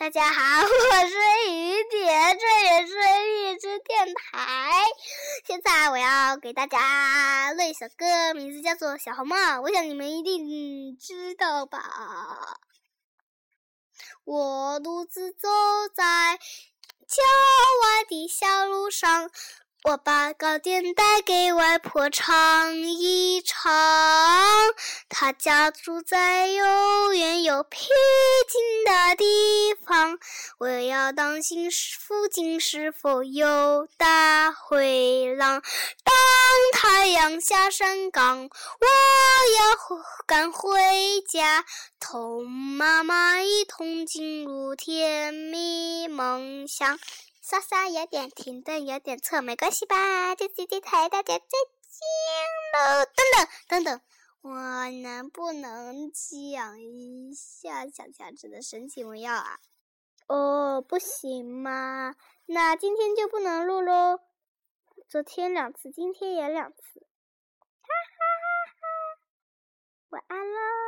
大家好，我是雨点，这也是荔枝电台。现在我要给大家录一首歌，名字叫做《小红帽》，我想你们一定知道吧。我独自走在郊外的小路上。我把糕点带给外婆尝一尝，她家住在又远又僻静的地我要当心附近是否有大灰狼。当太阳下山岗，我要赶回家，同妈妈一同进入甜蜜梦乡。稍稍有点停顿，有点错，没关系吧？这次电台大家再见喽！等等等等，我能不能讲一下小乔治的神奇荣耀啊？哦不行吗？那今天就不能录喽昨天两次今天也两次。哈哈哈哈晚安喽